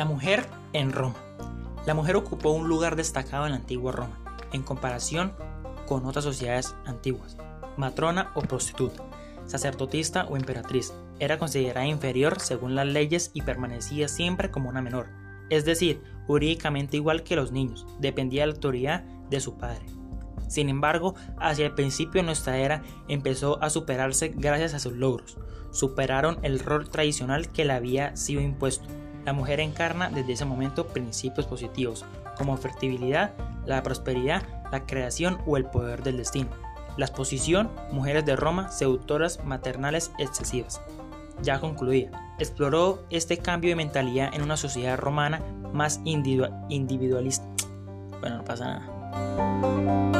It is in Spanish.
La mujer en Roma. La mujer ocupó un lugar destacado en la antigua Roma, en comparación con otras sociedades antiguas. Matrona o prostituta, sacerdotista o emperatriz, era considerada inferior según las leyes y permanecía siempre como una menor, es decir, jurídicamente igual que los niños, dependía de la autoridad de su padre. Sin embargo, hacia el principio de nuestra era empezó a superarse gracias a sus logros. Superaron el rol tradicional que le había sido impuesto. La mujer encarna desde ese momento principios positivos, como fertilidad, la prosperidad, la creación o el poder del destino. La exposición, mujeres de Roma, seductoras, maternales, excesivas. Ya concluía, exploró este cambio de mentalidad en una sociedad romana más individualista. Bueno, no pasa nada.